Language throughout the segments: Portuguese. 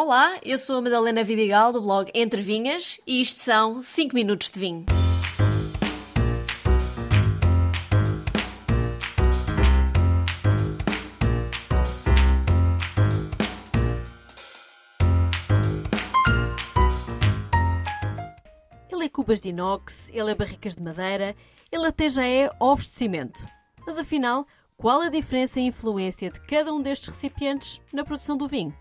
Olá, eu sou a Madalena Vidigal do blog Entre Vinhas e isto são 5 minutos de vinho. Ele é cubas de inox, ele é barricas de madeira, ele até já é ovos de cimento. Mas afinal, qual a diferença e influência de cada um destes recipientes na produção do vinho?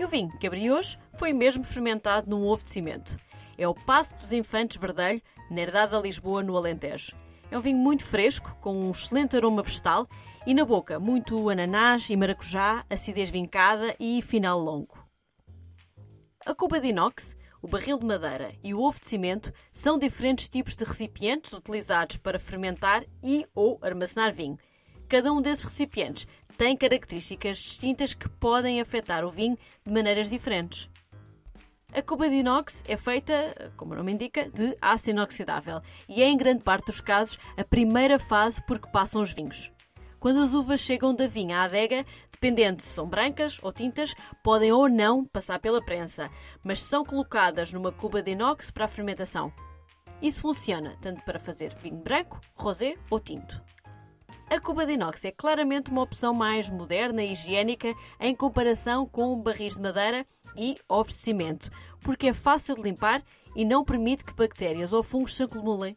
E o vinho que abri hoje foi mesmo fermentado num ovo de cimento. É o Passo dos Infantes Verdelho, na herdade da Lisboa, no Alentejo. É um vinho muito fresco, com um excelente aroma vegetal e na boca muito ananás e maracujá, acidez vincada e final longo. A cuba de inox, o barril de madeira e o ovo de cimento são diferentes tipos de recipientes utilizados para fermentar e ou armazenar vinho. Cada um desses recipientes tem características distintas que podem afetar o vinho de maneiras diferentes. A cuba de inox é feita, como o nome indica, de aço inoxidável e é, em grande parte dos casos, a primeira fase por que passam os vinhos. Quando as uvas chegam da vinha à adega, dependendo se são brancas ou tintas, podem ou não passar pela prensa, mas são colocadas numa cuba de inox para a fermentação. Isso funciona tanto para fazer vinho branco, rosé ou tinto. A cuba de inox é claramente uma opção mais moderna e higiênica em comparação com barris de madeira e ovos de cimento, porque é fácil de limpar e não permite que bactérias ou fungos se acumulem.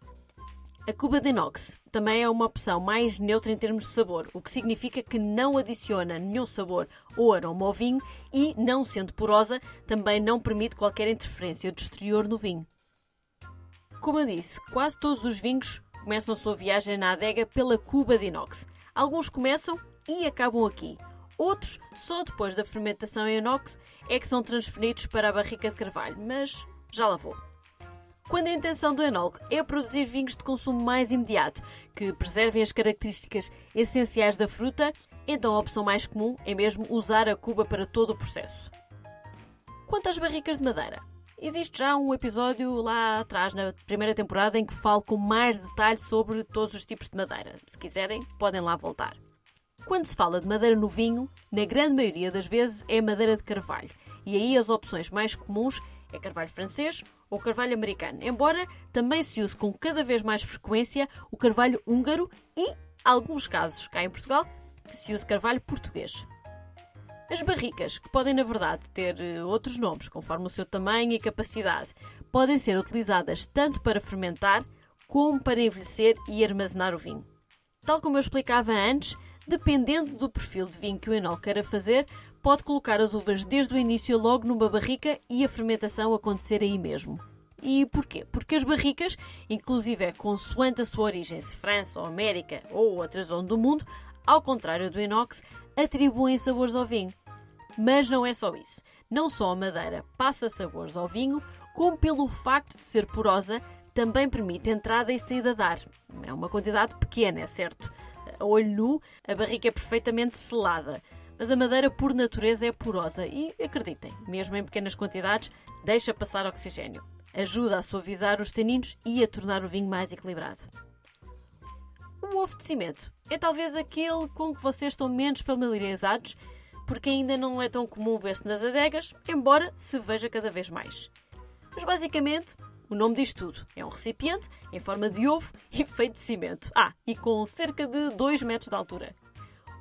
A cuba de inox também é uma opção mais neutra em termos de sabor, o que significa que não adiciona nenhum sabor ou aroma ao vinho e, não sendo porosa, também não permite qualquer interferência do exterior no vinho. Como eu disse, quase todos os vinhos começam a sua viagem na adega pela cuba de inox. Alguns começam e acabam aqui. Outros, só depois da fermentação em inox, é que são transferidos para a barrica de carvalho, mas já lá vou. Quando a intenção do enólogo é produzir vinhos de consumo mais imediato, que preservem as características essenciais da fruta, então a opção mais comum é mesmo usar a cuba para todo o processo. Quanto às barricas de madeira, Existe já um episódio lá atrás, na primeira temporada, em que falo com mais detalhe sobre todos os tipos de madeira. Se quiserem, podem lá voltar. Quando se fala de madeira no vinho, na grande maioria das vezes é madeira de carvalho. E aí as opções mais comuns é carvalho francês ou carvalho americano, embora também se use com cada vez mais frequência o carvalho húngaro e, alguns casos cá em Portugal, se use carvalho português. As barricas, que podem na verdade ter eh, outros nomes conforme o seu tamanho e capacidade, podem ser utilizadas tanto para fermentar como para envelhecer e armazenar o vinho. Tal como eu explicava antes, dependendo do perfil de vinho que o enol queira fazer, pode colocar as uvas desde o início logo numa barrica e a fermentação acontecer aí mesmo. E porquê? Porque as barricas, inclusive é consoante a sua origem, se França ou América ou outra zona do mundo, ao contrário do inox, atribuem sabores ao vinho. Mas não é só isso. Não só a madeira passa sabores ao vinho, como pelo facto de ser porosa, também permite entrada e saída de ar. É uma quantidade pequena, é certo. A olho nu, a barrica é perfeitamente selada. Mas a madeira, por natureza, é porosa e, acreditem, mesmo em pequenas quantidades, deixa passar oxigênio. Ajuda a suavizar os taninos e a tornar o vinho mais equilibrado. O ovo de cimento é talvez aquele com que vocês estão menos familiarizados porque ainda não é tão comum ver-se nas adegas, embora se veja cada vez mais. Mas basicamente, o nome diz tudo. É um recipiente em forma de ovo e feito de cimento. Ah, e com cerca de 2 metros de altura.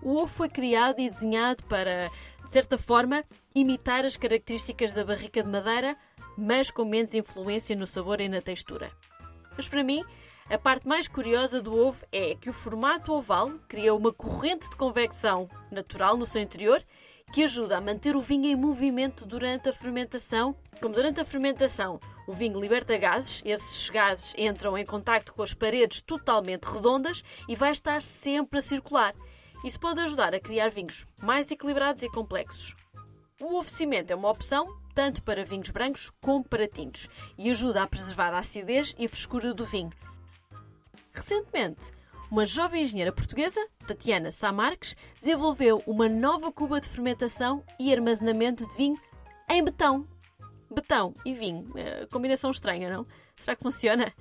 O ovo foi criado e desenhado para, de certa forma, imitar as características da barrica de madeira, mas com menos influência no sabor e na textura. Mas para mim, a parte mais curiosa do ovo é que o formato oval cria uma corrente de convecção natural no seu interior que ajuda a manter o vinho em movimento durante a fermentação. Como durante a fermentação o vinho liberta gases, esses gases entram em contacto com as paredes totalmente redondas e vai estar sempre a circular. Isso pode ajudar a criar vinhos mais equilibrados e complexos. O oferecimento é uma opção tanto para vinhos brancos como para tintos e ajuda a preservar a acidez e a frescura do vinho. Recentemente, uma jovem engenheira portuguesa, Tatiana Samarques, desenvolveu uma nova cuba de fermentação e armazenamento de vinho em betão. Betão e vinho. É, combinação estranha, não? Será que funciona?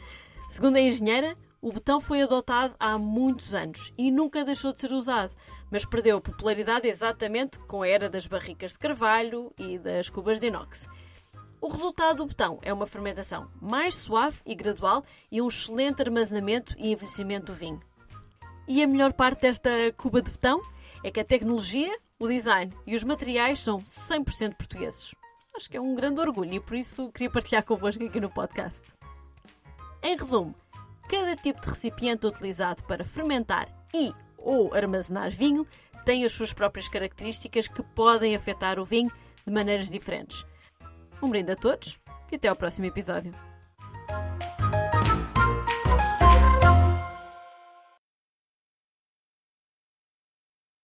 Segundo a engenheira, o betão foi adotado há muitos anos e nunca deixou de ser usado, mas perdeu popularidade exatamente com a era das barricas de carvalho e das cubas de inox. O resultado do botão é uma fermentação mais suave e gradual e um excelente armazenamento e envelhecimento do vinho. E a melhor parte desta cuba de botão é que a tecnologia, o design e os materiais são 100% portugueses. Acho que é um grande orgulho e por isso queria partilhar convosco aqui no podcast. Em resumo, cada tipo de recipiente utilizado para fermentar e ou armazenar vinho tem as suas próprias características que podem afetar o vinho de maneiras diferentes. Um brinde a todos e até ao próximo episódio.